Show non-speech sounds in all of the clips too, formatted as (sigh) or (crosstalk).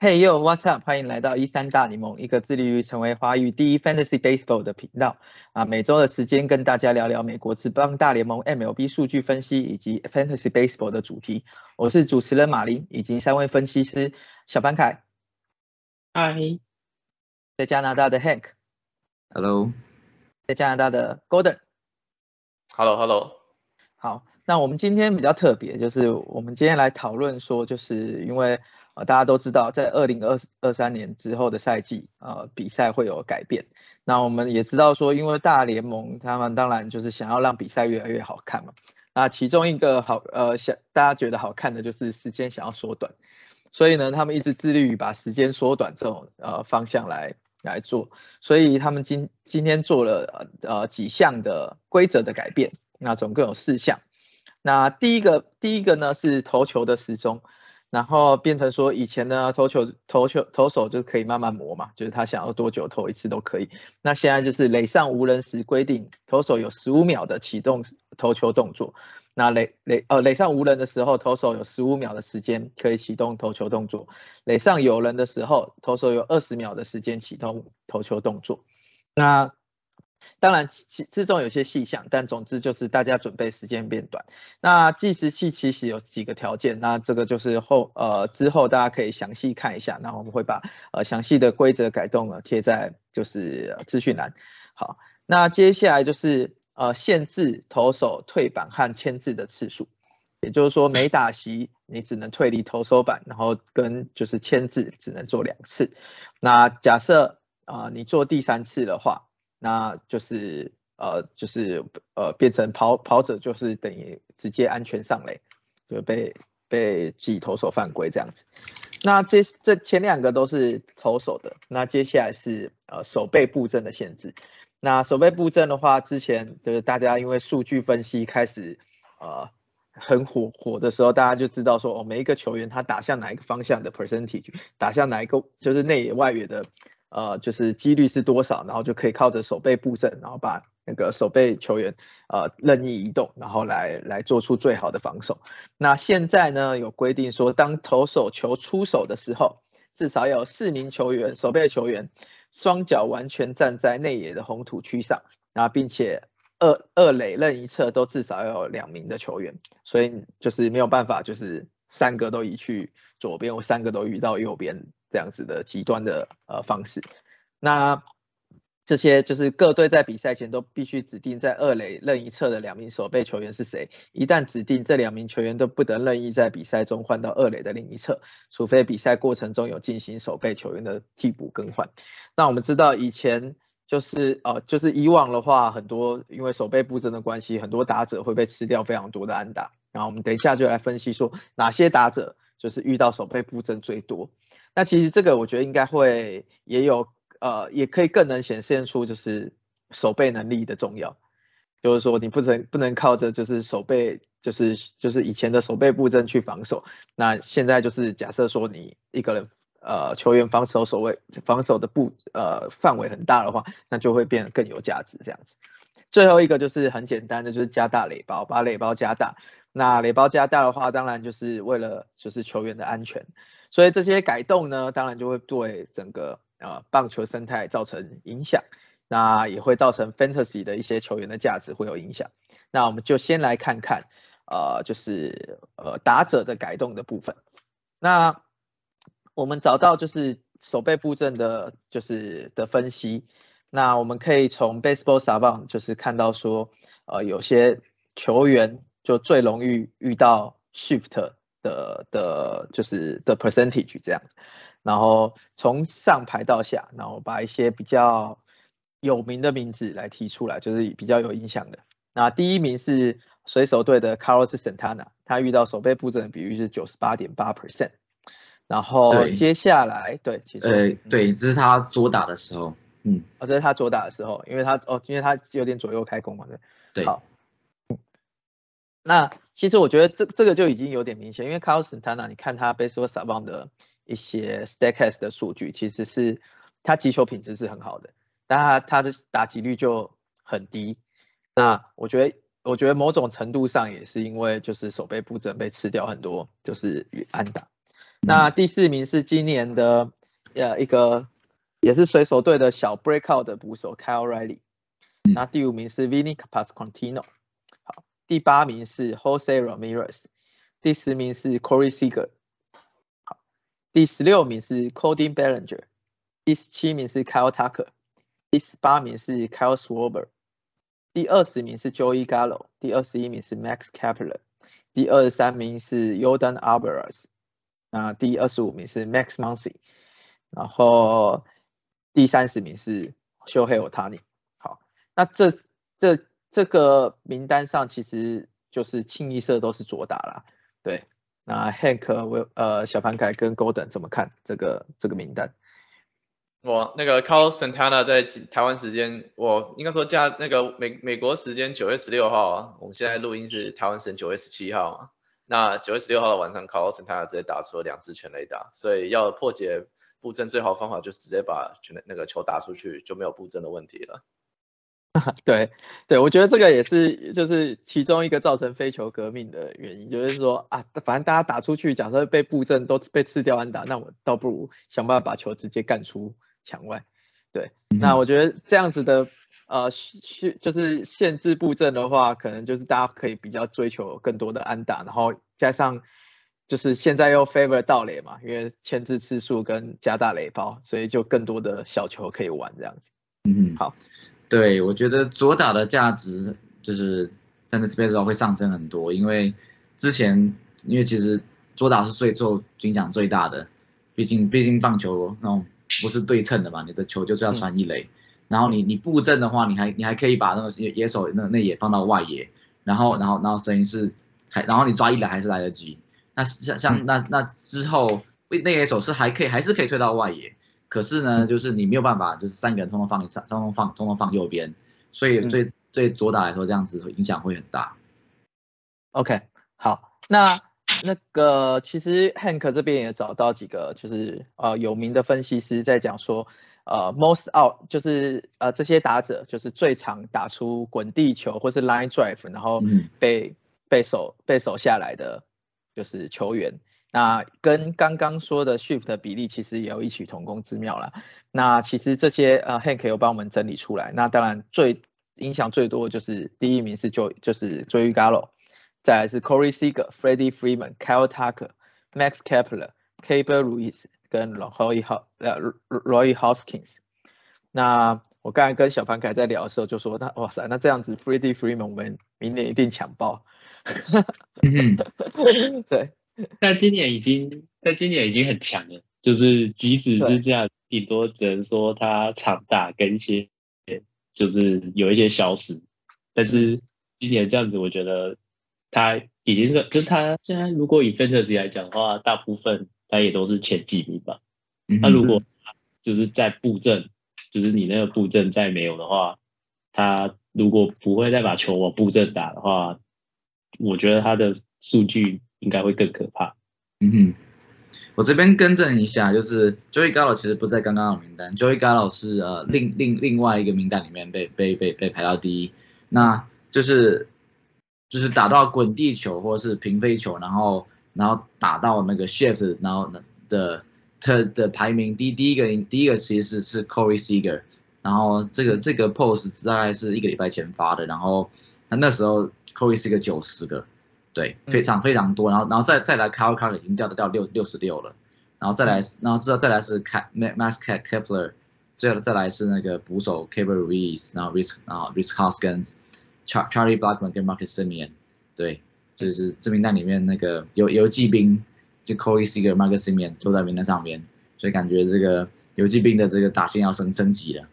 Hey yo，what's up？欢迎来到一三大联盟，一个致力于成为华语第一 Fantasy Baseball 的频道啊。每周的时间跟大家聊聊美国职棒大联盟 MLB 数据分析以及 Fantasy Baseball 的主题。我是主持人马林，以及三位分析师小潘凯。嗨，在加拿大的 Hank。Hello。在加拿大的 Golden。Hello，Hello。好，那我们今天比较特别，就是我们今天来讨论说，就是因为。呃，大家都知道，在二零二二三年之后的赛季，呃，比赛会有改变。那我们也知道说，因为大联盟他们当然就是想要让比赛越来越好看嘛。那其中一个好，呃，想大家觉得好看的就是时间想要缩短，所以呢，他们一直致力于把时间缩短这种呃方向来来做。所以他们今今天做了呃呃几项的规则的改变，那总共有四项。那第一个第一个呢是投球的时钟。然后变成说，以前呢投球投球投手就可以慢慢磨嘛，就是他想要多久投一次都可以。那现在就是垒上无人时规定，投手有十五秒的启动投球动作。那垒垒呃垒上无人的时候，投手有十五秒的时间可以启动投球动作。垒上有人的时候，投手有二十秒的时间启动投球动作。那当然，其之中有些细项，但总之就是大家准备时间变短。那计时器其实有几个条件，那这个就是后呃之后大家可以详细看一下。那我们会把呃详细的规则改动呢贴在就是资讯栏。好，那接下来就是呃限制投手退板和签字的次数，也就是说每打席你只能退离投手板，然后跟就是签字只能做两次。那假设啊你做第三次的话。那就是呃就是呃变成跑跑者就是等于直接安全上垒，就被被记投手犯规这样子。那这这前两个都是投手的，那接下来是呃手背布阵的限制。那手背布阵的话，之前就是大家因为数据分析开始呃很火火的时候，大家就知道说哦每一个球员他打向哪一个方向的 percentage，打向哪一个就是内野外野的。呃，就是几率是多少，然后就可以靠着手背布阵，然后把那个手背球员呃任意移动，然后来来做出最好的防守。那现在呢有规定说，当投手球出手的时候，至少有四名球员手背球员双脚完全站在内野的红土区上，然后并且二二垒任一侧都至少要有两名的球员，所以就是没有办法，就是三个都移去左边，我三个都移到右边。这样子的极端的呃方式，那这些就是各队在比赛前都必须指定在二垒任意侧的两名守备球员是谁。一旦指定这两名球员都不得任意在比赛中换到二垒的另一侧，除非比赛过程中有进行守备球员的替补更换。那我们知道以前就是呃就是以往的话，很多因为守备布阵的关系，很多打者会被吃掉非常多的安打。然后我们等一下就来分析说哪些打者就是遇到守备布阵最多。那其实这个我觉得应该会也有呃，也可以更能显现出就是守备能力的重要，就是说你不能不能靠着就是守备就是就是以前的守备布阵去防守，那现在就是假设说你一个人呃球员防守守卫防守的布呃范围很大的话，那就会变得更有价值这样子。最后一个就是很简单的就是加大垒包，把垒包加大。那垒包加大的话，当然就是为了就是球员的安全。所以这些改动呢，当然就会对整个呃棒球生态造成影响，那也会造成 fantasy 的一些球员的价值会有影响。那我们就先来看看呃就是呃打者的改动的部分。那我们找到就是守备布阵的，就是的分析。那我们可以从 baseball savant 就是看到说，呃有些球员就最容易遇到 shift。的的，就是的 percentage 这样，然后从上排到下，然后把一些比较有名的名字来提出来，就是比较有影响的。那第一名是水手队的 Carlos Santana，他遇到守备布阵的比率是九十八点八 percent。然后接下来，对，其实，呃，对，这是他左打的时候，嗯，哦，这是他左打的时候，因为他哦，因为他有点左右开弓嘛，对，对，好。那其实我觉得这这个就已经有点明显，因为 Carlos Santana，你看他 Baseball Savant 的一些 Statcast 的数据，其实是他击球品质是很好的，但他他的打击率就很低。那我觉得，我觉得某种程度上也是因为就是手背布阵被吃掉很多，就是安打。那第四名是今年的呃一个也是水手队的小 breakout 的捕手 Kyle Riley。那第五名是 Vinny Pasquantino。好，第八名是 Jose Ramirez。第十名是 Corey Seager。第十六名是 Cody Bellinger。第十七名是 Kyle Tucker。第十八名是 Kyle s w a b e r 第二十名是 Joey Gallo，第二十一名是 Max Kepler，第二十三名是 Yordan Alvarez，那第二十五名是 Max Muncy，然后第三十名是 Shohei Otani。好，那这这这个名单上其实就是清一色都是左打啦。对，那 Hank 我呃小盘凯跟 Golden 怎么看这个这个名单？我那个 Carlos Santana 在台湾时间，我应该说加那个美美国时间九月十六号啊，我们现在录音是台湾时间九月十七号啊。那九月十六号的晚上，Carlos Santana 直接打出了两支全垒打，所以要破解布阵最好方法就是直接把全那个球打出去，就没有布阵的问题了。(laughs) 对对，我觉得这个也是就是其中一个造成非球革命的原因，就是说啊，反正大家打出去，假设被布阵都被吃掉安打，那我倒不如想办法把球直接干出。墙外，对，那我觉得这样子的呃，限就是限制布阵的话，可能就是大家可以比较追求更多的安打，然后加上就是现在又 favor 盗垒嘛，因为牵制次数跟加大垒包，所以就更多的小球可以玩这样子。嗯，好，对我觉得左打的价值就是但是 Space 会上升很多，因为之前因为其实左打是最受影响最大的，毕竟毕竟棒球那种。不是对称的嘛？你的球就是要传一垒，然后你你布阵的话，你还你还可以把那个野野手那内野放到外野，然后然后然后等于是还然后你抓一垒还是来得及。那像像那那之后内野手是还可以还是可以推到外野，可是呢就是你没有办法就是三个人通通放上通通放通通放右边，所以对对左打来说这样子影响会很大。OK，好，那。那个其实 Hank 这边也找到几个就是呃有名的分析师在讲说，呃 most out 就是呃这些打者就是最常打出滚地球或是 line drive，然后被被守被守下来的就是球员。那跟刚刚说的 shift 的比例其实也有异曲同工之妙啦。那其实这些呃 Hank 有帮我们整理出来。那当然最影响最多的就是第一名是 Joy，就是 Joey Gallo。再来是 Corey Seager、Freddie Freeman、Kyle Tucker、Max Kepler、k a b e r Ruiz 跟 Roy 呃 Roy Hoskins。那我刚才跟小凡凯在聊的时候就说，那哇塞，那这样子 Freddie Freeman 我们明年一定抢爆。对，(laughs) 但今年已经，但今年已经很强了，就是即使是这样，顶多只能说他场大跟一些就是有一些消失，但是今年这样子，我觉得。他已经是，就是他现在如果以 fantasy 来讲的话，大部分他也都是前几名吧。那如果就是在布阵，就是你那个布阵再没有的话，他如果不会再把球往布阵打的话，我觉得他的数据应该会更可怕。嗯哼，我这边更正一下，就是 Joey Gallo 其实不在刚刚的名单，Joey Gallo 是呃另另另外一个名单里面被被被被排到第一，那就是。就是打到滚地球或是平飞球，然后然后打到那个 shift，然后的的的排名第第一个第一个其实是 Corey Seager，然后这个这个 post 大概是一个礼拜前发的，然后他那时候 Corey Seager 九十个，对，非常非常多，然后然后再再来 Kyle Carter 已经掉到掉六六十六了，然后再来然后之后再来是 K Max Kepler，再再来是那个捕手 k a b e r Ruiz，然后 Risk 然后 Risk Hoskins。Charlie Blackman 跟 Marcus Simeon，对，就是这名单里面那个游游击兵，就 Corey Seager、Marcus Simeon 都在名单上面，所以感觉这个游击兵的这个打线要升升级了。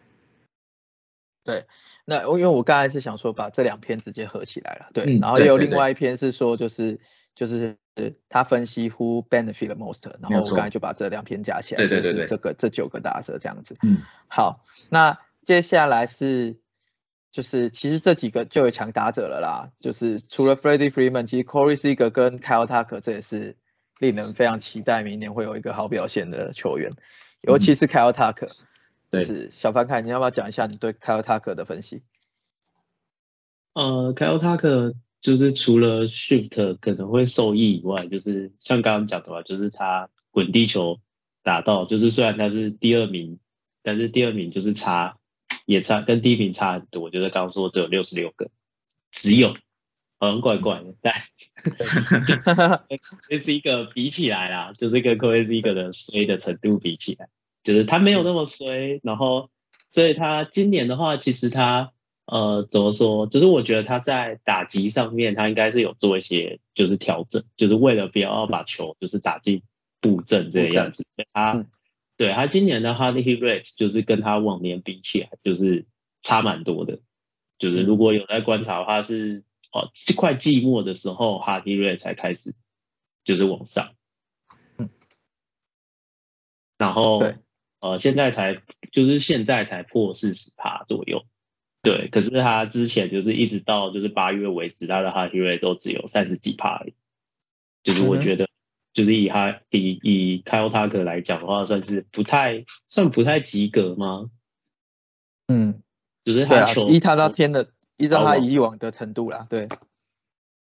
对，那我因为我刚才是想说把这两篇直接合起来了，对，然后也有另外一篇是说就是就是他分析 Who benefit the most，然后我刚才就把这两篇加起来，对对对，这个这九个打者这样子。嗯，好，那接下来是。就是其实这几个就有强打者了啦，就是除了 Freddie Freeman，其实 Corey Seager 跟 Kyle Tucker 这也是令人非常期待明年会有一个好表现的球员，尤其是 Kyle Tucker。对是小凡凯，你要不要讲一下你对 Kyle Tucker 的分析？呃，Kyle Tucker 就是除了 shift 可能会受益以外，就是像刚刚讲的话，就是他滚地球打到，就是虽然他是第二名，但是第二名就是差也差跟第一名差很多，就是刚刚说只有六十六个，只有好像怪怪的，但 (laughs) 这是一个比起来啦，就是跟 c o a 是一个的衰的程度比起来，就是他没有那么衰，然后所以他今年的话，其实他呃怎么说，就是我觉得他在打击上面，他应该是有做一些就是调整，就是为了不要把球就是打进布阵这个样子，所以他、嗯。对他今年的 hard hit rate 就是跟他往年比起来，就是差蛮多的。就是如果有在观察的话是，哦，快季末的时候 hard hit rate 才开始就是往上，嗯，然后对呃现在才就是现在才破四十趴左右，对，可是他之前就是一直到就是八月为止，他的 hard hit rate 都只有三十几趴而已，就是我觉得。就是以他以以 Kyle Tucker 来讲的话，算是不太算不太及格吗？嗯，就是他球，依他那天的，依照他以往的程度啦，对，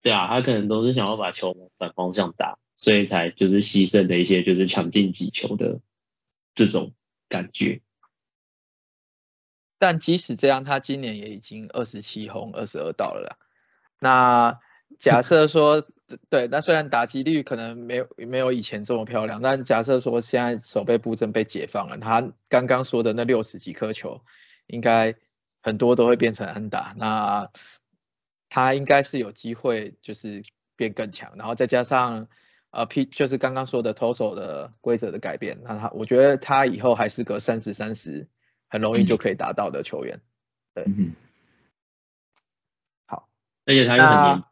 对啊，他可能都是想要把球往反方向打，所以才就是牺牲了一些就是抢进击球的这种感觉。但即使这样，他今年也已经二十七轰、二十二道了。那假设说，对，那虽然打击率可能没有没有以前这么漂亮，但假设说现在守备布阵被解放了，他刚刚说的那六十几颗球，应该很多都会变成安打，那他应该是有机会就是变更强，然后再加上呃 P 就是刚刚说的投手的规则的改变，那他我觉得他以后还是个三十三十很容易就可以达到的球员。嗯好，而且他又很那年，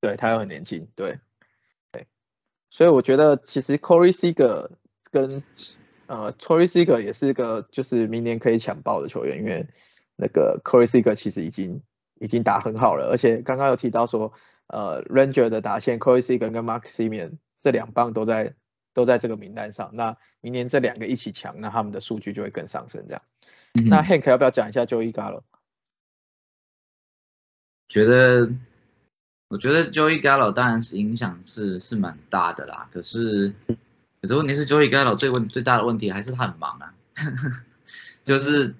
对他又很年轻，对对，所以我觉得其实 Corey Seager 跟呃 Corey Seager 也是一个就是明年可以抢爆的球员，因为那个 Corey Seager 其实已经已经打很好了，而且刚刚有提到说呃 Ranger 的打线 Corey Seager 跟 Mark Simeon 这两棒都在都在这个名单上，那明年这两个一起强，那他们的数据就会更上升这样。嗯那 Hank 要不要讲一下 Joey Gallo？觉得，我觉得 Joey Gallo 当然是影响是是蛮大的啦，可是，可是问题是 Joey Gallo 最问最大的问题还是他很忙啊，(laughs) 就是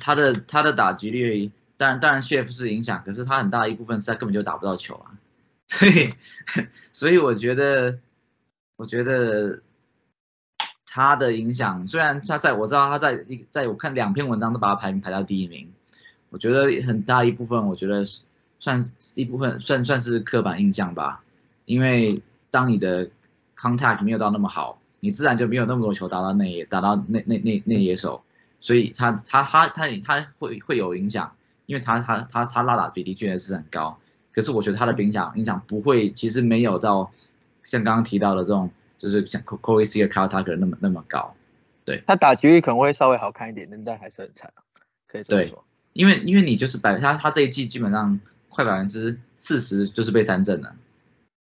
他的他的打击率，当然当然 Chef 是影响，可是他很大一部分是他根本就打不到球啊，所以 (laughs) 所以我觉得我觉得他的影响，虽然他在我知道他在一在我看两篇文章都把他排名排到第一名。我觉得很大一部分，我觉得算一部分算算是刻板印象吧，因为当你的 contact 没有到那么好，你自然就没有那么多球打到内野，打到内内内内野手，所以他他他他他会会有影响，因为他他他他拉打比例确实是很高，可是我觉得他的影响影响不会，其实没有到像刚刚提到的这种，就是像 Corey Seager、Kyle Tucker 那么那么高，对他打局率可能会稍微好看一点，但还是很惨啊，可以这么对说。因为因为你就是百他他这一季基本上快百分之四十就是被三振了，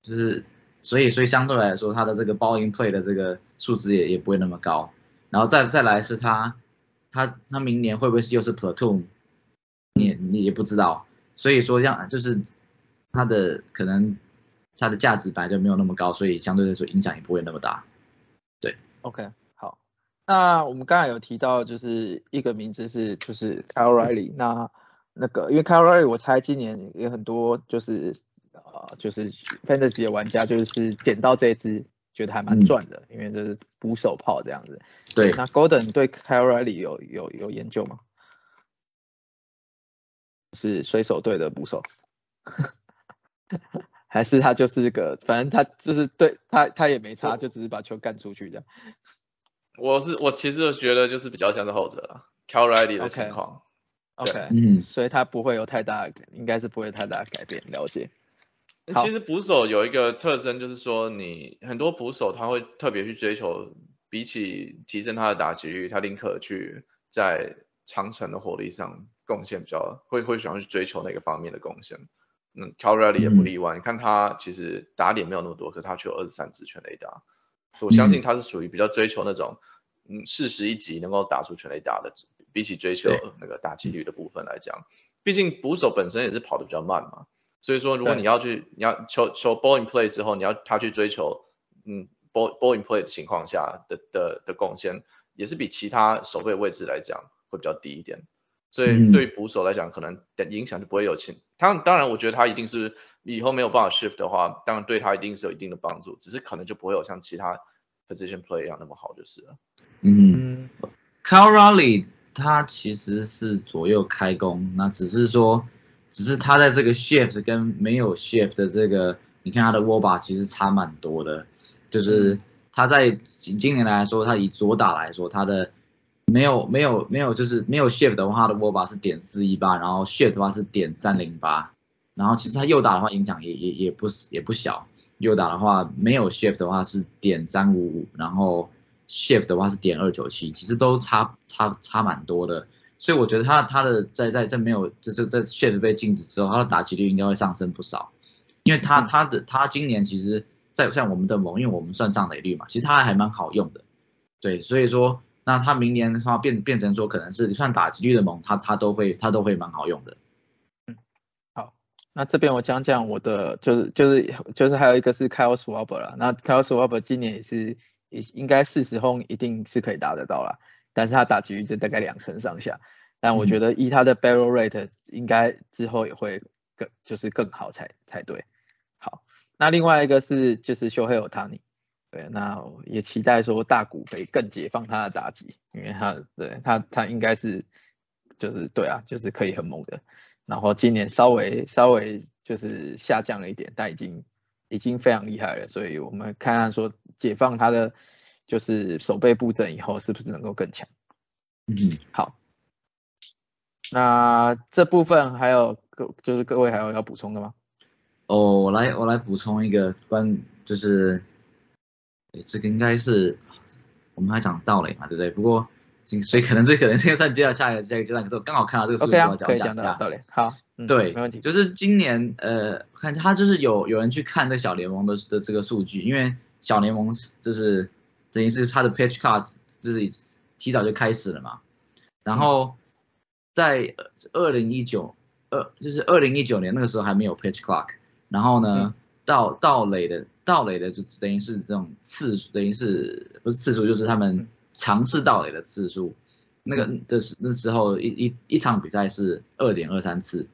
就是所以所以相对来说他的这个 ball in play 的这个数值也也不会那么高，然后再再来是他他他明年会不会是又是 platoon，你你也不知道，所以说让就是它的可能它的价值本来就没有那么高，所以相对来说影响也不会那么大。对 OK，好，那我们刚才有提到，就是一个名字是就是 Kyle Riley，那那个因为 Kyle Riley，我猜今年有很多就是呃就是 Fantasy 的玩家就是捡到这一支，觉得还蛮嗯赚的，因为这是捕手炮这样子。对，那 Golden 对 Kyle Riley 有有有研究吗？是水手队的捕手，(laughs) 还是他就是个，反正他就是对他他也没差，就只是把球干出去这样。我是我其实觉得就是比较像是后者啊 c a l Riley 的情况。OK，嗯所以他不会有太大，应该是不会太大改变，了解。其实捕手有一个特征，就是说你很多捕手他会特别去追求，比起提升他的打击率，他宁可去在长程的火力上贡献比较，会会想要去追求那个方面的贡献。嗯 c a l Riley 也不例外，你看他其实打点没有那么多，可是他却有二十三支全垒打，所以我相信他是属于比较追求那种嗯四十一级能够打出全垒打的，比起追求那个打击率的部分来讲，毕竟捕手本身也是跑得比较慢嘛，所以说如果你要去你要求求 ball in play 之后，你要他去追求嗯 ball ball in play 的情况下的的的贡献，也是比其他守备位置来讲会比较低一点。所以对于捕手来讲，可能的影响就不会有轻。他当然，我觉得他一定是以后没有办法 shift 的话，当然对他一定是有一定的帮助，只是可能就不会有像其他 position play 一样那么好就是了。嗯 c a r r l e y 他其实是左右开弓，那只是说，只是他在这个 shift 跟没有 shift 的这个，你看他的握把其实差蛮多的，就是他在今今年来说，他以左打来说，他的。没有没有没有，就是没有 shift 的话，它的握把是点四一八，然后 shift 的话是点三零八，然后其实它右打的话影响也也也不是也不小，右打的话没有 shift 的话是点三五五，然后 shift 的话是点二九七，其实都差差差蛮多的，所以我觉得它它的在在在没有就是在 shift 被禁止之后，它的打击率应该会上升不少，因为它它的它今年其实在像我们的盟，因为我们算上垒率嘛，其实它还蛮好用的，对，所以说。那他明年的话变变成说可能是算打击率的猛，他他都会他都会蛮好用的。嗯，好，那这边我讲讲我的就是就是就是还有一个是 Kyle Schwarber 啦，那 Kyle Schwarber 今年也是也应该四十轰一定是可以打得到啦，但是他打击率就大概两成上下，但我觉得以他的 barrel rate 应该之后也会更就是更好才才对。好，那另外一个是就是修黑尔塔尼。对，那也期待说大谷可以更解放他的打击，因为他对他他应该是就是对啊，就是可以很猛的。然后今年稍微稍微就是下降了一点，但已经已经非常厉害了。所以我们看看说解放他的就是手背布阵以后，是不是能够更强？嗯，好。那这部分还有各就是各位还有要补充的吗？哦，我来我来补充一个关就是。这个应该是我们还讲道理嘛，对不对？不过所以可能这可能这个算接到下一个下一个阶段，可是我刚好看到这个数据，我讲讲到道理。好，对，没问题。就是今年呃，看他就是有有人去看这小联盟的的这个数据，因为小联盟就是等于是他的 pitch card 就是提早就开始了嘛。然后在二零一九二就是二零一九年那个时候还没有 pitch clock，然后呢到到垒的。盗垒的就等于是这种次数，等于是不是次数，就是他们尝试盗垒的次数。那个的时那时候一一一场比赛是二点二三次，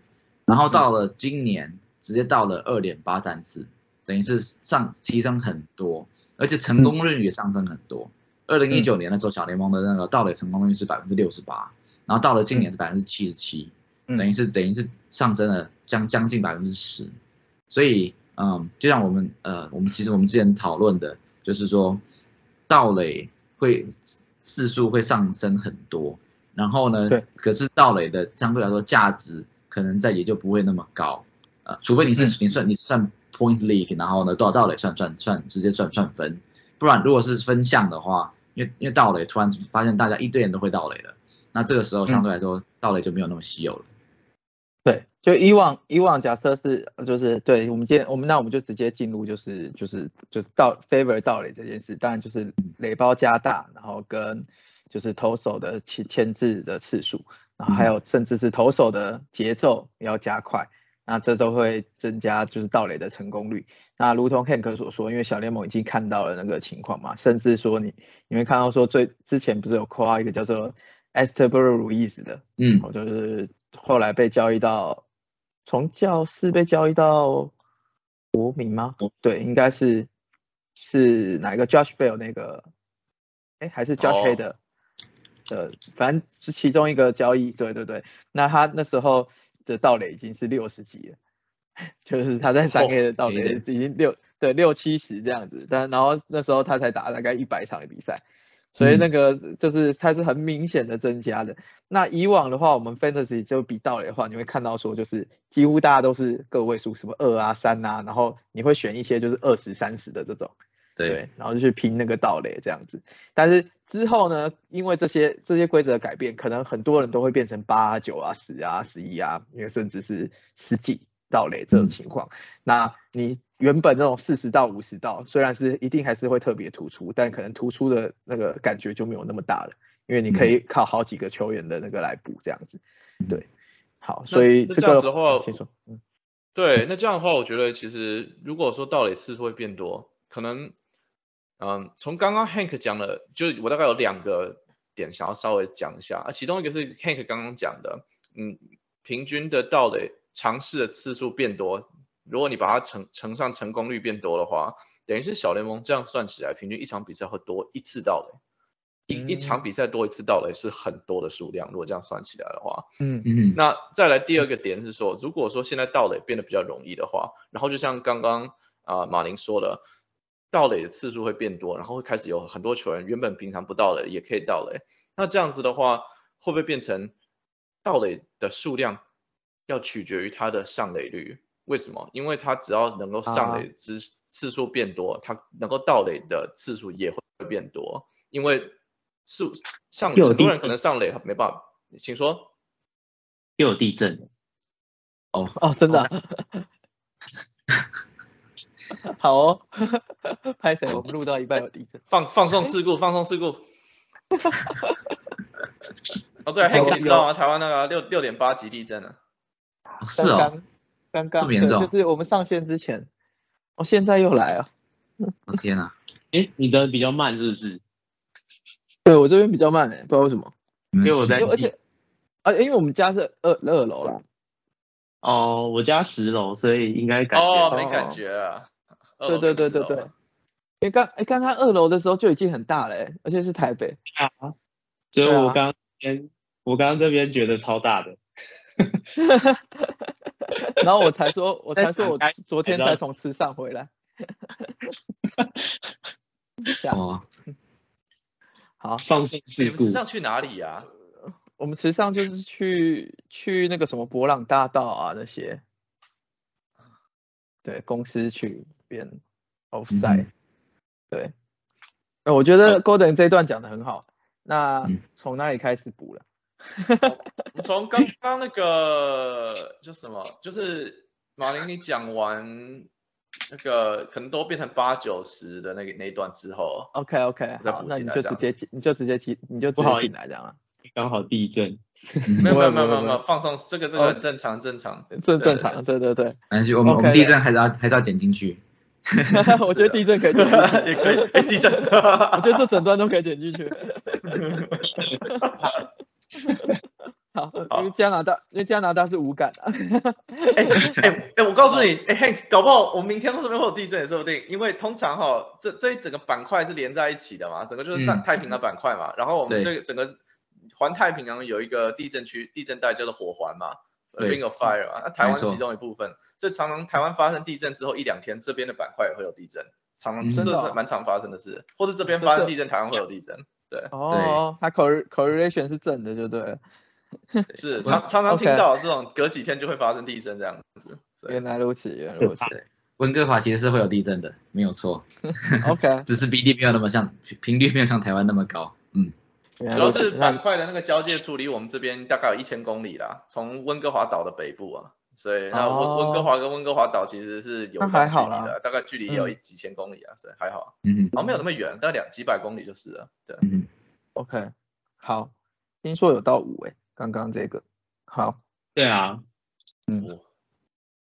然后到了今年直接到了二点八三次，等于是上提升很多，而且成功率也上升很多。二零一九年的时候，小联盟的那个盗垒成功率是百分之六十八，然后到了今年是百分之七十七，等于是等于是上升了将将近百分之十，所以。嗯，就像我们呃，我们其实我们之前讨论的，就是说盗垒会次数会上升很多，然后呢，对，可是盗垒的相对来说价值可能在也就不会那么高，呃，除非你是你算你算 point league，然后呢多少盗垒算算算直接算算分，不然如果是分项的话，因为因为盗垒突然发现大家一堆人都会盗垒了，那这个时候相对来说盗垒就没有那么稀有了。对，就以往以往假设是就是对我们今天我们那我们就直接进入就是就是就是到 favor 到垒这件事，当然就是垒包加大，然后跟就是投手的牵牵制的次数，然后还有甚至是投手的节奏要加快，那这都会增加就是盗垒的成功率。那如同 Hank 所说，因为小联盟已经看到了那个情况嘛，甚至说你你会看到说最之前不是有夸一个叫做 Esteban Ruiz 的，嗯，就是。后来被交易到，从教室被交易到国民吗？对，应该是是哪一个？Josh Bell 那个，哎，还是 Josh Hay 的，呃，反正是其中一个交易。对对对，那他那时候的盗垒已经是六十级了，(laughs) 就是他在三 A 的盗垒已经六对六七十这样子，但然后那时候他才打大概一百场的比赛。所以那个就是它是很明显的增加的。那以往的话，我们 fantasy 就比道垒的话，你会看到说就是几乎大家都是个位数，什么二啊三啊，然后你会选一些就是二十三十的这种，对，然后就去拼那个道垒这样子。但是之后呢，因为这些这些规则的改变，可能很多人都会变成八九啊十啊十一啊，因为甚至是十几，盗垒这种情况。那你原本那种四十到五十道，虽然是一定还是会特别突出，但可能突出的那个感觉就没有那么大了，因为你可以靠好几个球员的那个来补这样子。对，好，所以这个的话，请说，嗯，对，那这样的话，我觉得其实如果说盗垒次数会变多，可能，嗯，从刚刚 Hank 讲的，就我大概有两个点想要稍微讲一下啊，其中一个是 Hank 刚刚讲的，嗯，平均的盗垒尝试的次数变多，如果你把它乘乘上成功率变多的话，等于是小联盟这样算起来，平均一场比赛会多一次盗垒。一一场比赛多一次盗垒是很多的数量，如果这样算起来的话，嗯。嗯，那再来第二个点是说，如果说现在盗垒变得比较容易的话，然后就像刚刚啊马林说的，盗垒的次数会变多，然后会开始有很多球员原本平常不盗垒也可以盗垒，那这样子的话会不会变成盗垒的数量要取决于它的上垒率？为什么？因为它只要能够上垒次次数变多，他能够盗垒的次数也会变多，因为。是上很多人可能上垒没办法，请说。又有地震。哦哦，真的。(laughs) 好哦，拍谁？我们录到一半有地震。放放送事故，放送事故。(laughs) 哦对，黑哥你知道吗？台湾那个六六点八级地震了。是哦。刚刚这么严重？就是我们上线之前。哦，现在又来了。我天哪！(laughs) 哎，你的比较慢是不是？(laughs) 对我这边比较慢诶，不知道为什么，因为我在，而且，啊，因为我们家是二二楼啦。哦，我家十楼，所以应该感觉哦，没感觉啊。对对对对对，因为刚哎刚刚二楼的时候就已经很大了，而且是台北。啊。所以我刚边我刚刚这边觉得超大的。(laughs) 然后我才说，我才说我昨天才从池上回来。(laughs) 哦。好，放心事故。池上去哪里呀？我们池上就是去去那个什么博朗大道啊那些。对，公司去边 offside。对。那我觉得 Golden 这一段讲的很好。那从哪里开始补了？从刚刚那个叫什么，就是马林你讲完。那个可能都变成八九十的那个那一段之后，OK OK，好，那你就直接你就直接提，你就直接进来这样啊。刚好地震，没有没有没有没有放松，这个这个很正常正常正正常，对对对。没关系，我们我们地震还是要还是要剪进去。(laughs) 我觉得地震可以，(laughs) 也可以，哎地震，(laughs) 我觉得这整段都可以剪进去。(laughs) 好，因为加拿大，因为加拿大是无感的。(laughs) 哎哎哎，我告诉你，哎嘿，搞不好我明天说不定会有地震也说不定，因为通常哈，这这一整个板块是连在一起的嘛，整个就是太太平洋板块嘛，然后我们这个整个环太平洋有一个地震区，地震带叫做火环嘛，Ring of Fire 嘛，那台湾其中一部分，这常常台湾发生地震之后一两天，这边的板块也会有地震，常常这是蛮常发生的事，或是这边发生地震，台湾会有地震，对。哦，它 correlation 是正的，就对。是 (laughs) 常常常听到这种隔几天就会发生地震这样子。原来如此，原来如此。温哥华其实是会有地震的，没有错。(laughs) OK，(laughs) 只是比例没有那么像频率没有像台湾那么高。嗯，主要是板块的那个交界处离我们这边大概有一千公里啦，从温哥华岛的北部啊，所以那温温哥华跟温哥华岛其实是有距离的，大概距离有几千公里啊，所以还好。嗯，然后没有那么远，大概两几百公里就是了。对，嗯，OK，好，听说有到五哎。刚刚这个。好，对啊，嗯，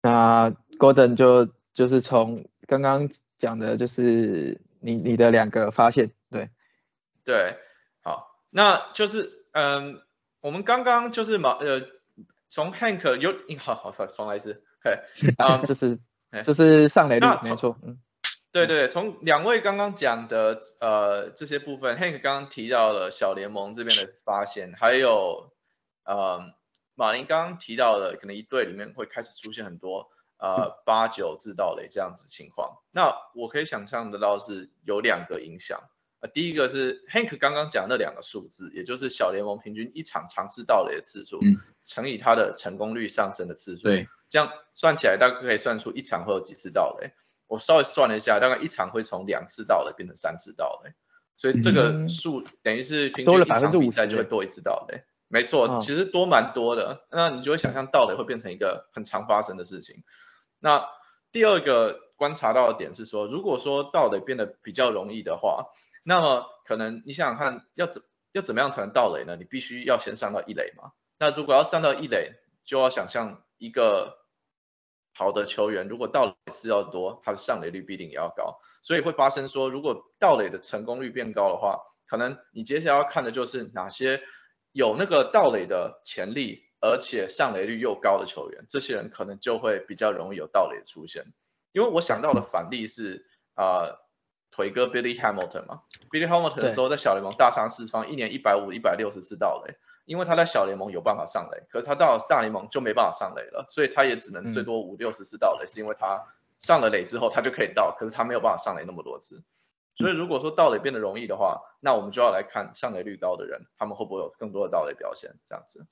那 Golden 就就是从刚刚讲的，就是你你的两个发现，对，对，好，那就是嗯，我们刚刚就是马呃，从 Hank 有，好好算重来一次，(laughs) 嘿，啊，就是就是上垒率，没错，嗯，对对，从两位刚刚讲的呃这些部分，Hank 刚刚提到了小联盟这边的发现，还有。呃，马林刚刚提到的，可能一队里面会开始出现很多呃八九制盗垒这样子情况。那我可以想象得到是有两个影响。呃，第一个是 Hank 刚刚讲那两个数字，也就是小联盟平均一场尝试盗垒的次数，乘以它的成功率上升的次数。对，这样算起来大概可以算出一场会有几次盗垒。我稍微算了一下，大概一场会从两次盗垒变成三次盗垒，所以这个数等于是平均一场比赛就会多一次盗垒。没错，嗯其实多蛮多的。那你就会想象盗垒会变成一个很常发生的事情。那第二个观察到的点是说，如果说盗垒变得比较容易的话，那么可能你想想看，要怎要怎么样才能盗垒呢？你必须要先上到一垒嘛。那如果要上到一垒，就要想象一个好的球员，如果盗垒次要多，他的上垒率必定也要高。所以会发生说，如果盗垒的成功率变高的话，可能你接下来要看的就是哪些有那个盗垒的潜力，而且上垒率又高的球员，这些人可能就会比较容易有盗垒出现。因为我想到的反例是呃腿哥 Billy Hamilton 嘛，Billy Hamilton 的时候在小联盟大杀四方，一年一百五、一百六十次盗垒，因为他在小联盟有办法上垒，可是他到了大联盟就没办法上垒了，所以他也只能最多五六十次盗垒，是因为他上了垒之后他就可以盗，可是他没有办法上垒那么多次。所以如果说盗垒变得容易的话，那我们就要来看上垒率高的人，他们会不会有更多的盗垒表现？这样子，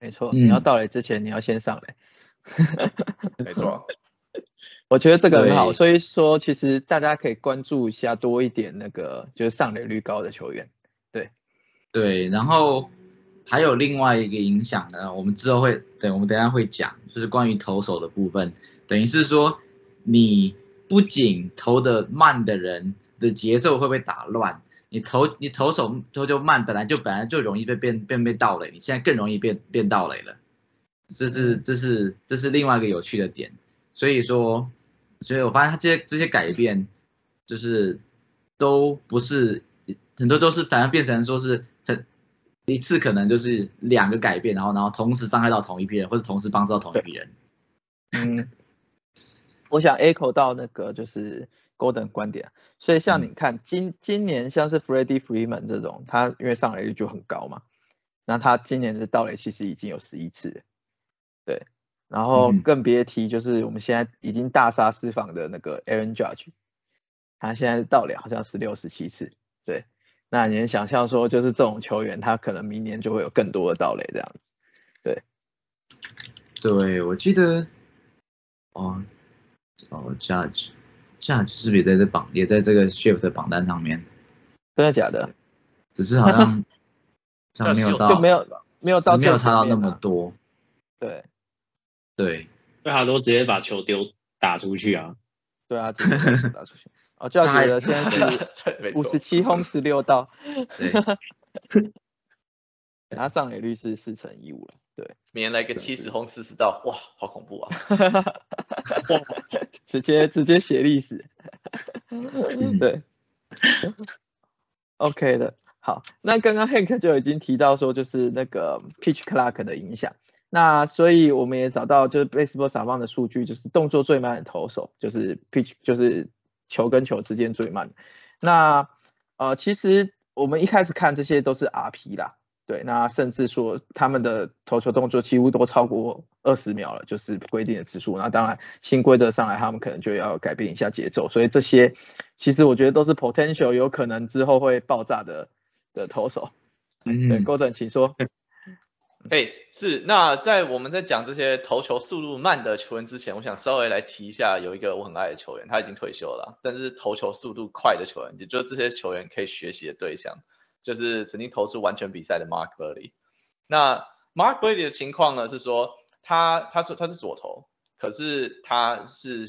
没错，嗯你要盗垒之前你要先上垒。(laughs) 没错。我觉得这个很好，所以说其实大家可以关注一下多一点那个就是上垒率高的球员。对。对，然后还有另外一个影响呢，我们之后会，对，我们等一下会讲，就是关于投手的部分，等于是说你不仅投的慢的人的节奏会被打乱，你投你投手投就慢，本来就本来就容易被变变被盗垒，你现在更容易变变盗垒了，这是这是这是另外一个有趣的点，所以说，所以我发现他这些这些改变，就是都不是很多都是反而变成说是很一次可能就是两个改变，然后然后同时伤害到同一批人，或者同时帮助到同一批人。嗯，我想 echo 到那个就是 Golden 观点，所以像你看今今年像是 Freddie Freeman 这种，他因为上垒率就很高嘛，那他今年的盗垒其实已经有十一次，对，然后嗯更别提就是我们现在已经大杀四方的那个 Aaron Judge，他现在的盗垒好像十六十七次，对，那你能想象说就是这种球员，他可能明年就会有更多的盗垒这样子，对，我记得，哦哦，Judge Judge 是不是也在这榜也在这个 Shift 的榜单上面？真的假的？只是好像 (laughs) 好像没有到，就没有没有到没有差到那么多。对。对，因为他都直接把球丢打出去啊。对啊，直接打出去。(laughs) 哦，就要觉得现在是五十七轰十六道，对，(laughs) 他上垒率是四乘一五了。对，明年来个七十轰四十道，哇，好恐怖啊！(laughs) 直接直接写历史。嗯对，OK 的。好，那刚刚 Hank 就已经提到说，就是那个 pitch clock 的影响。那所以我们也找到就是 baseball 撒棒的数据，就是动作最慢的投手，就是 pitch 就是球跟球之间最慢。那呃，其实我们一开始看这些都是 RP 啦，对，那甚至说他们的投球动作几乎都超过二十秒了，就是规定的次数。那当然新规则上来，他们可能就要改变一下节奏。所以这些其实我觉得都是 potential 有可能之后会爆炸的的投手。对嗯，，Golden，请说。哎，是，那在我们在讲这些投球速度慢的球员之前，我想稍微来提一下，有一个我很爱的球员，他已经退休了，但是投球速度快的球员，也就是这些球员可以学习的对象，就是曾经投出完全比赛的 Mark Burley。那 Mark Burley 的情况呢是说，他他说他是左投，可是他是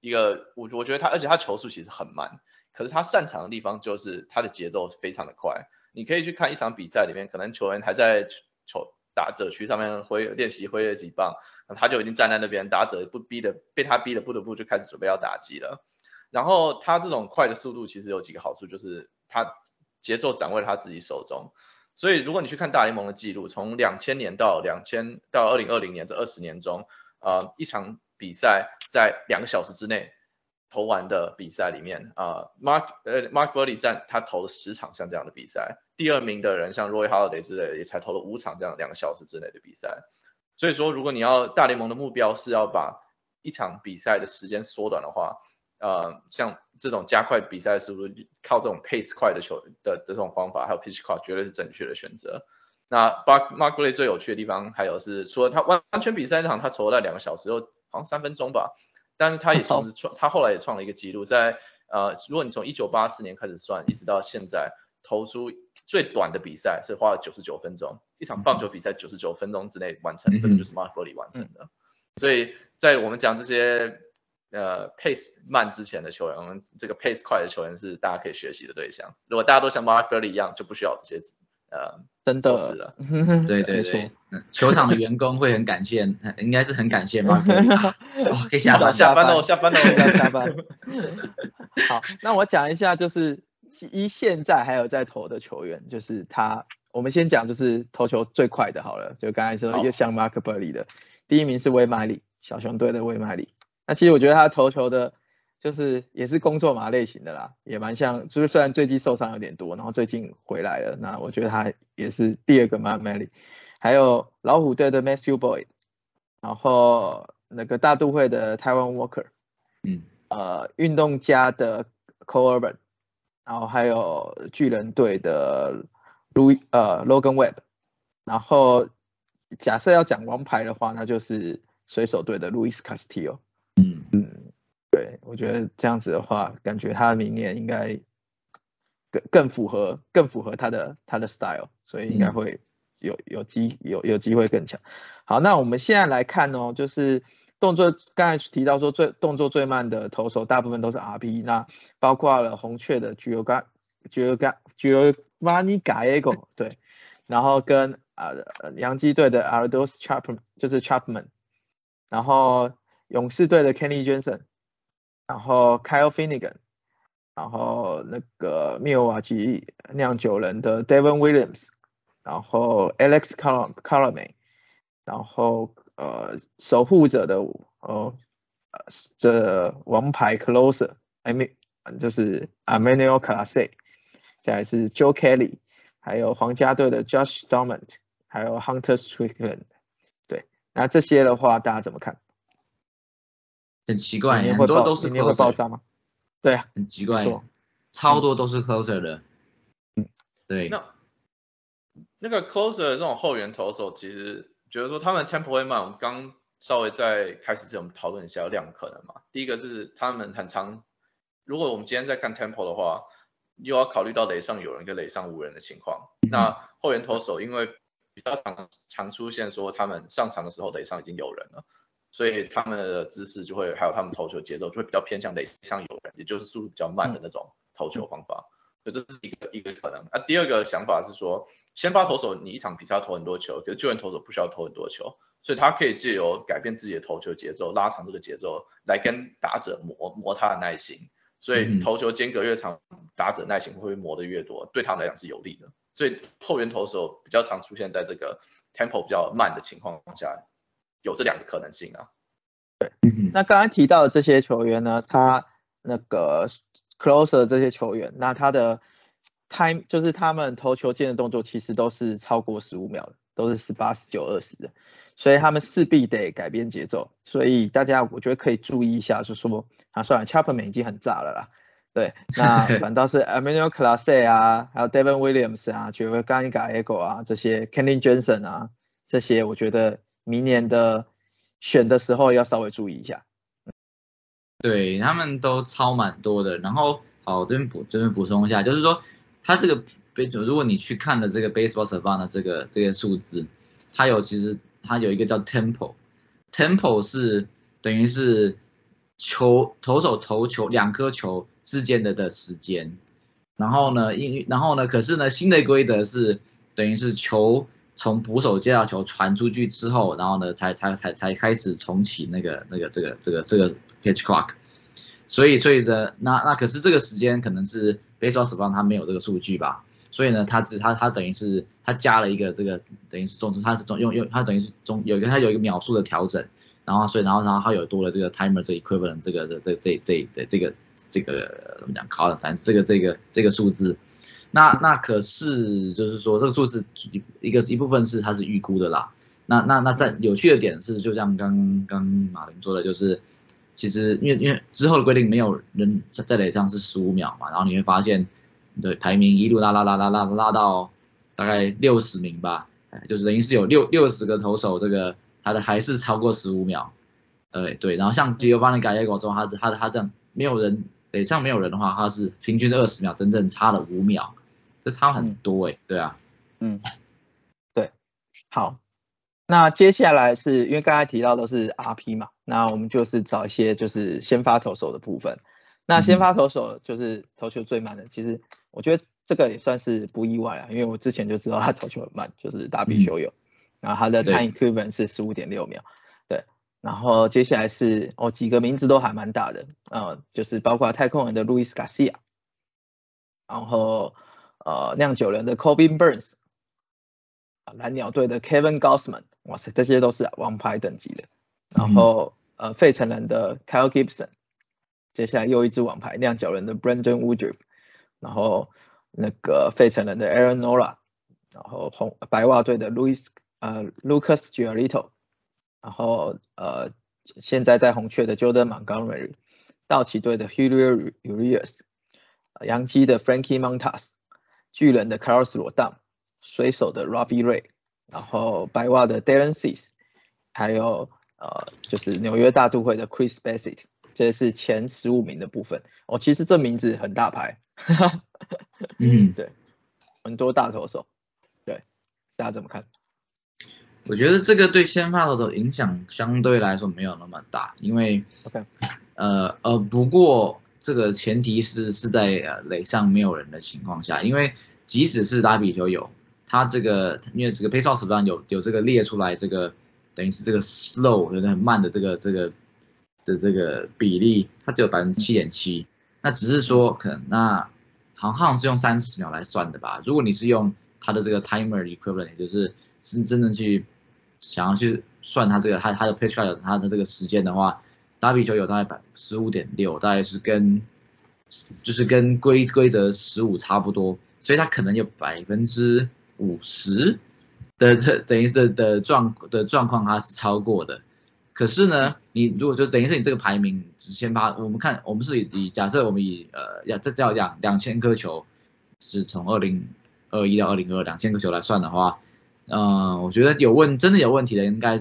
一个我我觉得他，而且他球速其实很慢，可是他擅长的地方就是他的节奏非常的快。你可以去看一场比赛里面，可能球员还在球打者区上面挥练习挥了几棒，那他就已经站在那边，打者不逼的被他逼的不得不就开始准备要打击了。然后他这种快的速度其实有几个好处，就是他节奏掌握在他自己手中。所以如果你去看大联盟的记录，从两千年到两千到二零二零年这二十年中，呃，一场比赛在两个小时之内投完的比赛里面，啊、，Mark 呃 Mark Burley 占他投了十场像这样的比赛，第二名的人像 Roy Halladay 之类的也才投了五场这样两个小时之内的比赛。所以说，如果你要大联盟的目标是要把一场比赛的时间缩短的话，呃，像这种加快比赛速度，靠这种 pace 快的球的这种方法，还有 pitch clock 绝对是正确的选择。那 Mark Mark Burley 最有趣的地方还有是，除了他完完全比赛场他投了两个小时，又好像三分钟吧，但是他也创他后来也创了一个记录，在呃，如果你从一九八四年开始算，一直到现在，投出最短的比赛是花了九十九分钟，一场棒球比赛九十九分钟之内完成，这个就是 Mark Buehrle 完成的。所以在我们讲这些呃 pace 慢之前的球员，我们这个 pace 快的球员是大家可以学习的对象。如果大家都像 Mark Buehrle 一样，就不需要这些呃真的。(laughs) 对对对，嗯球场的员工会很感谢，(laughs) 应该是很感谢啊 (laughs) 哦可以下班下班了，下班了，要下班。好，那我讲一下，就是一现在还有在投的球员，就是他，我们先讲就是投球最快的好了，就刚才说好又像 Mark Buehrle 的，第一名是威马里，小熊队的威马里。那其实我觉得他投球的，就是也是工作嘛类型的啦，也蛮像，就是虽然最近受伤有点多，然后最近回来了，那我觉得他也是第二个 Mark Buehrle。还有老虎队的 Matthew Boyd，然后那个大都会的 Taiwan Walker。嗯，呃运动家的 Cole Urban，然后还有巨人队的 Louis 呃 Logan Webb，然后假设要讲王牌的话，那就是水手队的 Luis Castillo。我觉得这样子的话，感觉他明年应该更更符合更符合他的他的 style，所以应该嗯。会有有机有有机会更强。好，那我们现在来看哦，就是动作刚才提到说最动作最慢的投手，大部分都是 RP，那包括了红雀的 Gioga Gioga Giovanni Gallego 对，然后跟啊洋基队的 Ardos Chapman 就是 Chapman，然后勇士队的 Kenny Jensen，然后 Kyle Finnegan，然后那个密尔瓦基酿酒人的 Devon Williams，然后 Alex Car Carame，然后呃守护者的呃呃这王牌 closer，I mean 就是 Emmanuel Clase，再来是 Joe Kelly，还有皇家队的 Josh Dormant，还有 Hunter Strickland，对，那这些的话大家怎么看？很奇怪，很多都是明年会爆 closer，炸吗？对啊，很奇怪，超多都是 closer 的。嗯，对，那那个 closer 的这种后援投手，其实觉得说他们 tempo 会慢，我们刚稍微在开始之前我们讨论一下有两个可能嘛。第一个是他们很常，如果我们今天在看 tempo 的话，又要考虑到垒上有人跟垒上无人的情况。那后援投手因为比较常常出现说他们上场的时候垒上已经有人了，所以他们的姿势就会还有他们投球节奏就会比较偏向垒上有人，也就是速度比较慢的那种投球方法。所以这是一个一个可能。啊，第二个想法是说，先发投手你一场比赛要投很多球，可是救援投手不需要投很多球，所以他可以借由改变自己的投球节奏，拉长这个节奏，来跟打者磨磨他的耐心。所以嗯投球间隔越长，打者耐心会磨得越多，对他们来讲是有利的。所以后援投手比较常出现在这个 tempo 比较慢的情况下，有这两个可能性啊。嗯那刚刚提到的这些球员呢，他那个 closer 这些球员，那他的 time 就是他们投球键的动作其实都是超过十五秒的，都是十八、十九、二十的，所以他们势必得改变节奏。所以大家我觉得可以注意一下，就说啊，算了，Chapman 已经很炸了啦。对，那 (laughs) 反倒是 Emmanuel c l a s s e 啊，还有 Devin Williams 啊 j e v a g a n g a Ego 啊，这些 Kenny Jensen 啊，这些我觉得明年的选的时候要稍微注意一下。对他们都超蛮多的。然后，好，这边补这边补充一下，就是说，它这个如果你去看的这个 baseball savant 这个这个数字，它有其实它有一个叫 tempo，tempo 是等于是球投手投球两颗球之间的的时间。然后呢，因然后呢，可是呢，新的规则是等于是球从捕手接到球传出去之后，然后呢，才才才才开始重启那个那个这个这个这个 pitch clock。所以所以的那那可是这个时间可能是 baseball s p a n 它没有这个数据吧，所以呢，它只它它等于是它加了一个这个等于是中它是中用用它等于是中有一个它有一个秒数的调整，然后所以然后然后它有多了这个 timer 这 equivalent 这个这这这这的这个这个怎么讲 call 反正这个这个这个数字，那那可是就是说这个数字一个一部分是它是预估的啦，那那那在有趣的点是，就像刚刚马林说的，就是其实因为因为之后的规定没有人在在垒上是十五秒嘛，然后你会发现对排名一路拉拉拉拉拉拉到大概六十名吧，就是等于是有六六十个投手，这个他的还是超过十五秒，呃对，然后像 Giovanni Gallego 中，他他他这样没有人垒上没有人的话，他是平均是二十秒，真正差了五秒，这差很多哎，对啊，嗯，对，好，那接下来是因为刚才提到都是 RP 嘛，那我们就是找一些就是先发投手的部分。那先发投手就是投球最慢的，其实我觉得这个也算是不意外啊，因为我之前就知道他投球很慢，就是达比修有，然后他的 time equivalent 是十五点六秒，对，然后接下来是哦几个名字都还蛮大的，呃，就是包括太空人的 Louis Garcia，然后呃酿酒人的 Corbin Burns，蓝鸟队的 Kevin Gausman，哇塞，这些都是王牌等级的，然后呃费城人的 Kyle Gibson。接下来又一支王牌，酿酒人的 Brandon Woodruff，然后那个费城人的 Aaron Nola，然后红白袜队的 Louis 呃 Lucas Giolito，然后呃现在在红雀的 Jordan Montgomery，道奇队的 Julio Urias，洋基的 Frankie Montas，巨人的 Carlos Rodon，水手的 Robbie Ray，然后白袜的 Darren Cease，还有呃就是纽约大都会的 Chris Bassett。这是前十五名的部分哦，其实这名字很大牌，嗯，对，很多大投手，对，大家怎么看？我觉得这个对先发投手影响相对来说没有那么大，因为，OK，呃呃，不过这个前提是是在呃垒上没有人的情况下，因为即使是打比球有，他这个因为这个 e o f 上有有这个列出来这个等于是这个 slow 很很慢的这个这个。的这个比例，它只有百分之七点七，那只是说可能那好像是用三十秒来算的吧。如果你是用它的这个 timer equivalent，也就是是真正去想要去算它这个它它的 pitch count 它的这个时间的话，打比球有大概百十五点六，大概是跟就是跟规规则十五差不多，所以它可能有百分之五十的这等于是的状的状况它是超过的。可是呢，你如果就等于是你这个排名先把，我们看我们是以假设我们以呃要这叫两两千颗球，是从二零二一到二零二两千颗球来算的话，嗯，我觉得有问真的有问题的应该，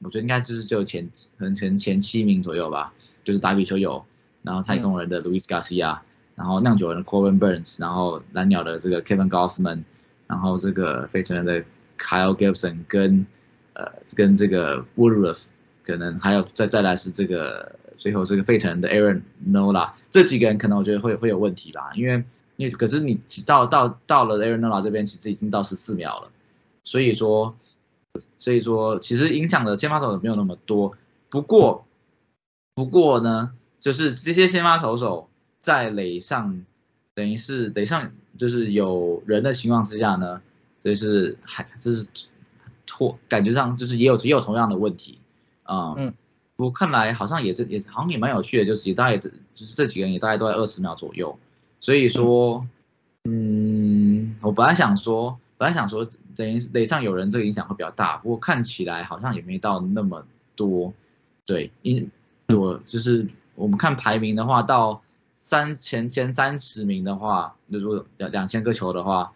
我觉得应该就是就前可能前前七名左右吧，就是打比球有，然后太空人的 Luis Garcia，然后酿酒人的 Corbin Burns，然后蓝鸟的这个 Kevin Gausman，然后这个费城人的 Kyle Gibson 跟呃跟这个 Woodruff。可能还有再再来是这个最后这个费城的 Aaron Nola，这几个人可能我觉得会会有问题吧，因为因为可是你到到到了 Aaron Nola 这边其实已经到十四秒了，所以说所以说其实影响的先发投手没有那么多，不过不过呢，就是这些先发投手在垒上等于是垒上就是有人的情况之下呢，就是还就是拖感觉上就是也有也有同样的问题。啊，嗯，我看来好像也这也好像也蛮有趣的，就是也大概就是这几个人也大概都在二十秒左右，所以说，嗯，我本来想说，本来想说等于垒上有人这个影响会比较大，不过看起来好像也没到那么多，对，因我就是我们看排名的话，到三前前三十名的话，如果两两千个球的话，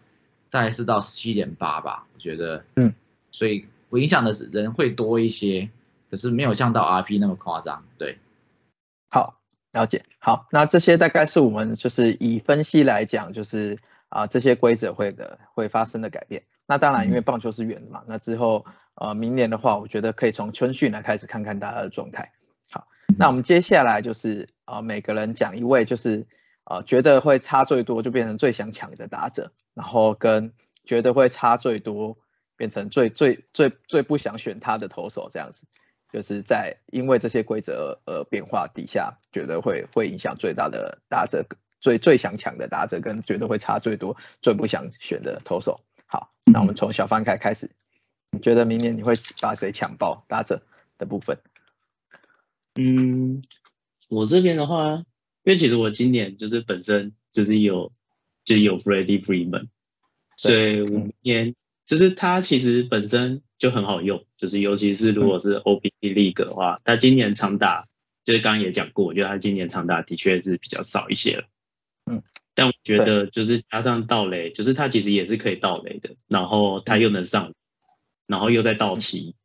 大概是到十七点八吧，我觉得，嗯，所以我影响的人会多一些。可是没有像到 RP 那么夸张，对。好，了解。好，那这些大概是我们就是以分析来讲，就是啊这些规则会的会发生的改变。那当然，因为棒球是圆的嘛，那之后呃明年的话，我觉得可以从春训来开始看看大家的状态。好，那我们接下来就是啊每个人讲一位，就是啊觉得会差最多就变成最想抢的打者，然后跟觉得会差最多变成最最最最不想选他的投手这样子。就是在因为这些规则而变化底下，觉得会会影响最大的打者，最最想抢的打者跟觉得会差最多、最不想选的投手。好，那我们从小翻开开始，你觉得明年你会把谁抢爆打者的部分？嗯，我这边的话，因为其实我今年就是本身就是有就有 Freddie Freeman，所以我明年就是他其实本身。就很好用，就是尤其是如果是 OBP League 的话，他今年长打，就是刚刚也讲过，我觉得他今年长打的确是比较少一些了。嗯，但我觉得就是加上盗雷，就是他其实也是可以盗雷的，然后他又能上，然后又在到期，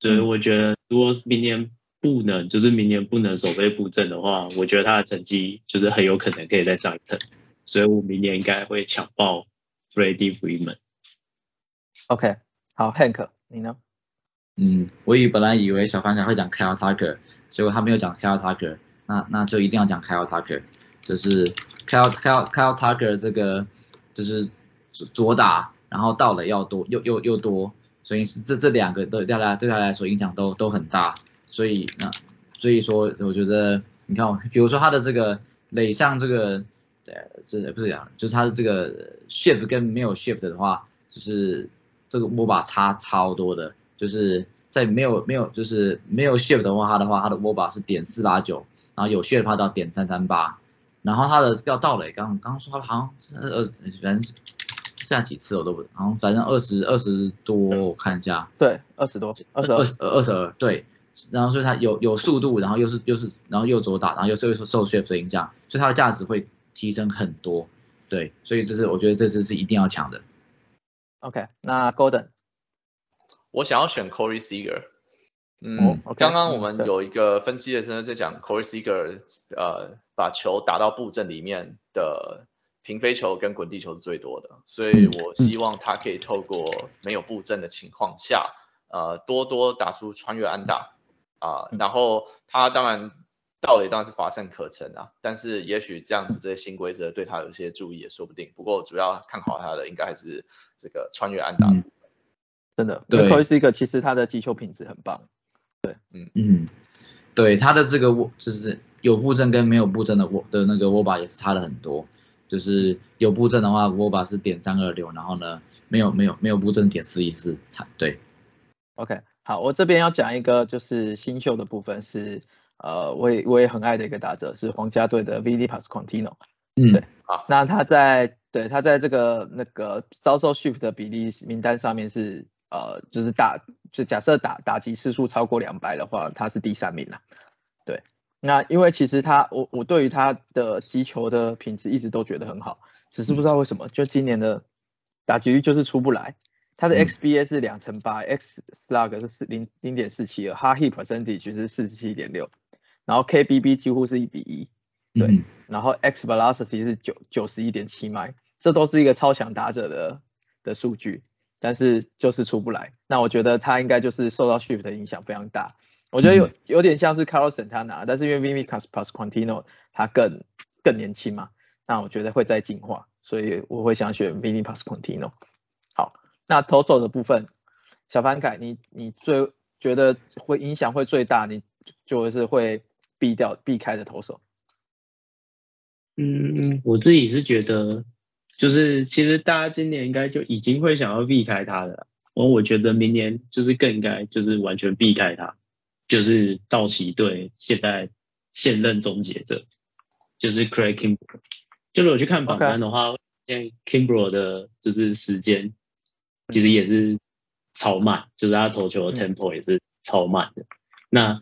所以我觉得如果明年不能，就是明年不能守备布阵的话，我觉得他的成绩就是很有可能可以再上一层，所以我明年应该会抢爆 Freddie Freeman。OK，好，Hank，你呢？嗯，我以本来以为小凡仔会讲 Kyle Tucker，结果他没有讲 Kyle Tucker，那那就一定要讲 Kyle Tucker，就是 Kyle Kyle Kyle Tucker 这个就是左打，然后到了要多又又又多，所以是这这两个对对他对他来说影响都都很大，所以那所以说我觉得你看，比如说他的这个垒上这个呃这不是讲，就是他的这个 shift 跟没有 shift 的话，就是这个握把差超多的。就是在没有没有就是没有 shift 的话，他的话，他的握把是点四八九，然后有 shift 的话到点三三八，然后他的要到垒，刚刚刚说它好像是二，反正剩下几次我都不，好像反正二十二十多，我看一下，对，二十多，二十二十二十二，对，然后所以他有有速度，然后又是又是然后又左打，然后又是受 shift 的影响，所以他的价值会提升很多，对，所以这是我觉得这次是一定要抢的。OK，那 Golden。我想要选 Corey Seager。嗯，刚刚我们嗯有一个分析的时候在讲 Corey Seager，呃，把球打到布阵里面的平飞球跟滚地球是最多的，所以我希望他可以透过没有布阵的情况下，呃，多多打出穿越安打啊、嗯然后他当然道理当然是乏善可陈啊，但是也许这样子这些新规则对他有一些注意也说不定。不过主要看好他的应该还是这个穿越安打。嗯真的，对 c o r y s e g 其实他的击球品质很棒。嗯嗯，对，他的这个握就是有布阵跟没有布阵的握的那个握把也是差了很多。就是有布阵的话，握把是点三二六，然后呢，没有没有没有布阵点四一四，差对。OK，好，我这边要讲一个就是新秀的部分是，呃，我也我也很爱的一个打者是皇家队的 Vidi Pasquantino。嗯，对那他在对他在这个那个遭受 shift 的比例名单上面是呃，就是打就假设打打击次数超过两百的话，他是第三名了。对，那因为其实他我我对于他的击球的品质一直都觉得很好，只是不知道为什么就今年的打击率就是出不来。他的嗯 XBA 是两乘八，X slug 是四零零点四七二，hard hit percentage 是四十七点六，然后 KBB 几乎是一比一。对嗯然后 X velocity 是九九十一点七迈，这都是一个超强打者的的数据，但是就是出不来。那我觉得他应该就是受到 shift 的影响非常大。我觉得有有点像是 Carlos Santana，但是因为 Vimi Pasquantino 他更更年轻嘛，那我觉得会再进化，所以我会想选 Vimi Pasquantino。好，那投手的部分，小凡凯，你你最觉得会影响会最大，你就是会避掉避开的投手。嗯，我自己是觉得，就是其实大家今年应该就已经会想要避开他的了。而我觉得明年就是更应该就是完全避开他，就是道奇队现在现任终结者就是 Craig Kimbrel。就是我去看榜单的话，现在 Kimbrel 的就是时间其实也是超慢，就是他投球的 tempo 也是超慢的。那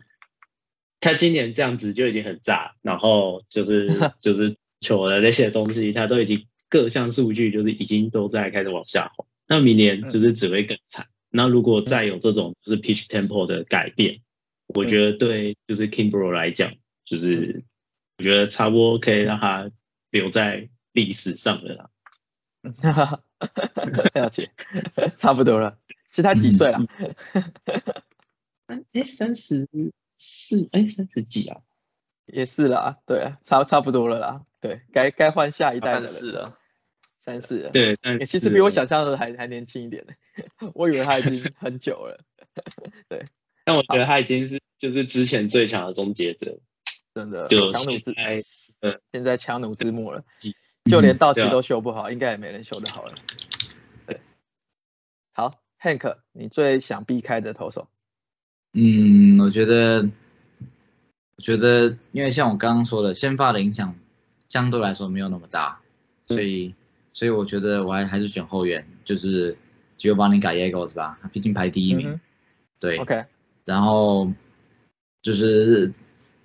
他今年这样子就已经很炸，然后就是 (laughs) 就是球的那些东西，他都已经各项数据就是已经都在开始往下滑。那明年就是只会更惨。那如果再有这种就是 pitch tempo 的改变，我觉得对就是 Kimbro 来讲，就是我觉得差不多可以让他留在历史上的啦。(laughs) 了解，差不多了。其实他几岁了？三 (laughs) 哎三十四哎三十几啊？也是啦，对啊，差差不多了啦。对，该该换下一代的三四了，三四了。对，其实比我想象的还还年轻一点呢，(laughs) 我以为他已经很久了。(laughs) 对，但我觉得他已经是就是之前最强的终结者，真的就强弩之现在呃现在强弩之末了嗯，(laughs) 就连道奇都修不好，应该也没人修得好了。对，好，Hank，你最想避开的投手？嗯，我觉得，我觉得，因为像我刚刚说的，先发的影响相对来说没有那么大，所以，所以我觉得我还还是选后援，就是 Giovanni Gallegos 吧，他毕竟排第一名，嗯对，OK，然后就是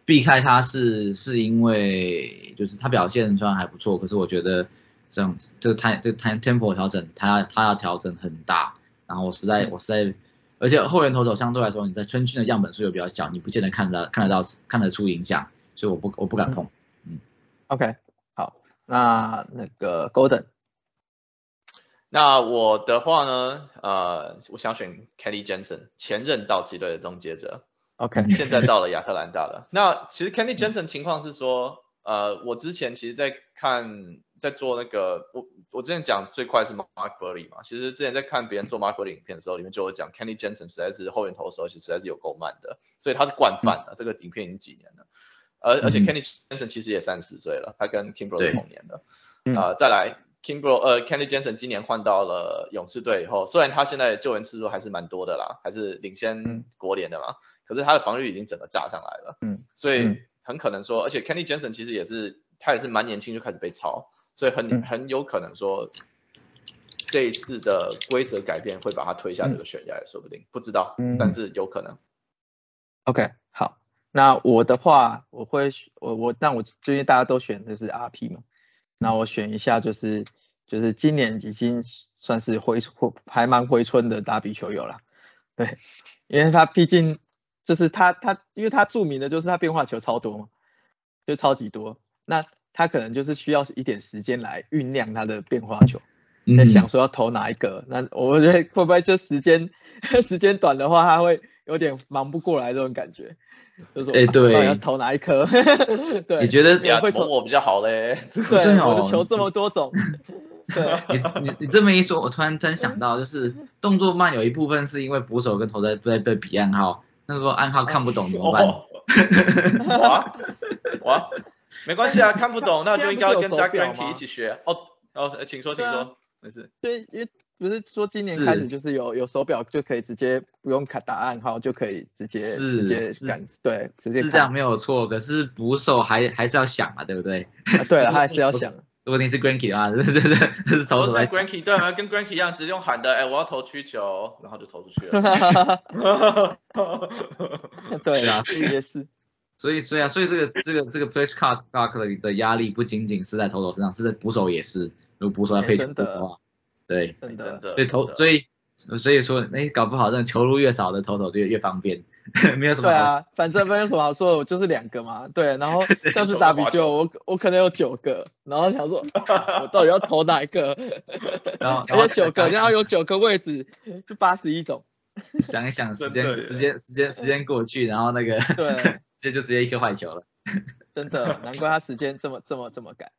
避开他是是因为就是他表现虽然还不错，可是我觉得这样这个 time 这个 time tempo 调整，他他要调整很大，然后我实在我实在，而且后援投手相对来说你在春训的样本数又比较小，你不见得看得到看得到看得出影响，所以我不我不敢碰。嗯。OK，好，那那个 Golden，那我的话呢，呃，我想选 Kelly Jensen，前任道奇队的终结者，OK，现在到了亚特兰大了。(laughs) 那其实 Kelly Jensen 情况是说，呃，我之前其实在看，在做那个，我我之前讲最快是 Mark Burley 嘛，其实之前在看别人做 Mark Burley 影片的时候，里面就有讲 Kelly Jensen 实在是后援投手，而且实在是有够慢的，所以他是惯犯的。这个影片已经几年了，而而且嗯。Kenny Jensen 其实也三十岁了，他跟 Kimbrel 同年的。嗯。呃，再来 Kimbrel，呃，Kenny Jensen 今年换到了勇士队以后，虽然他现在救援次数还是蛮多的啦，还是领先嗯国联的嘛，可是他的防御已经整个炸上来了。嗯，所以嗯很可能说，而且 Kenny Jensen 其实也是他也是蛮年轻就开始被抄，所以很、嗯很有可能说这一次的规则改变会把他推下这个悬崖，也说不定，不知道，嗯但是有可能。OK，好，那我的话，我会选我我，但我最近大家都选的是 RP 嘛，那我选一下就是就是今年已经算是回回还蛮回春的打比球友了，对，因为他毕竟就是他他因为他著名的就是他变化球超多嘛，就超级多，那他可能就是需要一点时间来酝酿他的变化球。嗯在想说要投哪一个，那我觉得会不会就时间 (laughs) 时间短的话，他会有点忙不过来这种感觉，就是哎对要投哪一颗？(laughs) 对，你觉得你，会投投我比较好嘞。对，我的球这么多种，(laughs) 对，你你你这么一说，我突然突然想到，就是动作慢有一部分是因为捕手跟投在在对比暗号，那个暗号看不懂怎么办？哦，哇哇，没关系啊，(laughs) 看不懂那就应该要跟现在 Zach 不是有手表 Greinke 一起学。哦哦，请说请说，没事。对，因为不是说今年开始就是有有手表就可以直接不用卡打暗号就可以直接是直接是。感对直接是这样没有错，可是捕手还还是要想嘛，对不对？啊对了，(laughs) 他还是要想，如果你是 Granky 的话，这这这这是投手在 Granky 对啊，跟 Granky 一样，直接用喊的，哎，我要投曲球，然后就投出去了。(laughs) 对是啊。也是，所以所以啊，所以这个这个这个 play clock clock 的的压力不仅仅是在投手身上，是在捕手也是。如果捕手要配球哎真的。的话，对，真的真的，所以投所以所以说，哎，搞不好这球路越少的投手就越越方便，(laughs) 没有什么。对啊，反正没有什么好说的，我就是两个嘛。对，然后 (laughs) 像是打比就，我我可能有九个，然后想说 (laughs) 我到底要投哪一个？然后然后而且九个，然后有九个位置，就八十一种。想一想时间时间时间时间过去，然后那个对，这就直接一颗坏球了。真的，难怪他时间这么这么这么赶。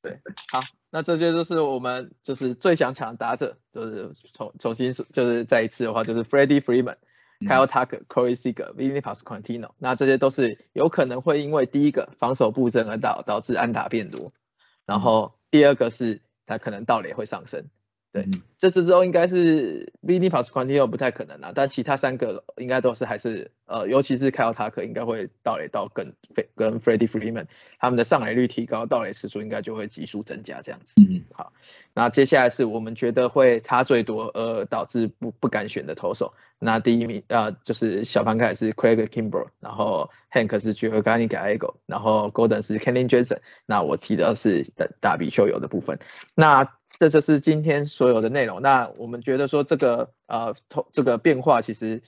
对，好，那这些就是我们就是最想抢的打者，就是重重新说就是再一次的话，就是 Freddie Freeman、Kyle Tucker、Corey Seager、Vinny Pasquantino，那这些都是有可能会因为第一个防守布阵而导导致安打变多，然后第二个是他可能盗垒会上升。对嗯这之后应该是 Vinny Pasquantino 不太可能啊，但其他三个应该都是还是呃，尤其是 Kyle Tucker 应该会盗垒到跟跟 Freddie Freeman 他们的上垒率提高，盗垒次数应该就会急速增加这样子。嗯好那接下来是我们觉得会差最多，而导致不不敢选的投手。那第一名呃就是小盘凯是 Craig Kimbrel，然后 Hank 是 Giovanni Gallego，然后 Golden 是 Kenny Jensen，那我提的是大大比球友的部分。那这就是今天所有的内容。那我们觉得说这个呃投这个变化其实。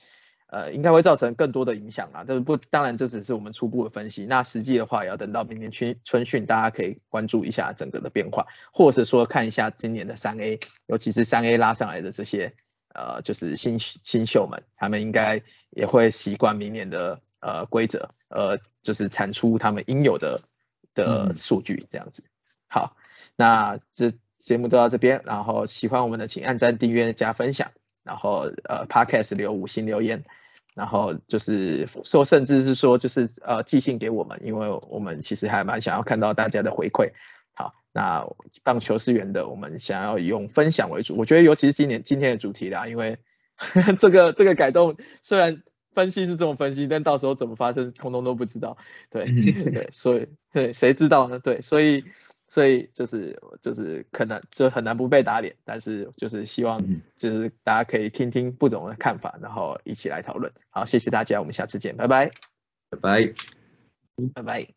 呃，应该会造成更多的影响啊，但是不，当然这只是我们初步的分析，那实际的话也要等到明年春春训，大家可以关注一下整个的变化，或者说看一下今年的三 A，尤其是三 A 拉上来的这些呃，就是新新秀们，他们应该也会习惯明年的呃规则，呃，就是产出他们应有的的嗯数据这样子。好，那这节目都到这边，然后喜欢我们的请按赞、订阅、加分享，然后呃，Podcast 留五星留言。然后就是说，甚至是说，就是呃寄信给我们，因为我们其实还蛮想要看到大家的回馈。好，那棒球是圆的，我们想要用分享为主。我觉得尤其是今年今天的主题啦，因为 (laughs) 这个这个改动虽然分析是这么分析，但到时候怎么发生，通通都不知道。对对，所以对谁知道呢？对，所以所以就是就是可能就很难不被打脸，但是就是希望嗯就是大家可以听听不同的看法，然后一起来讨论。好，谢谢大家，我们下次见，拜拜，拜拜。拜拜。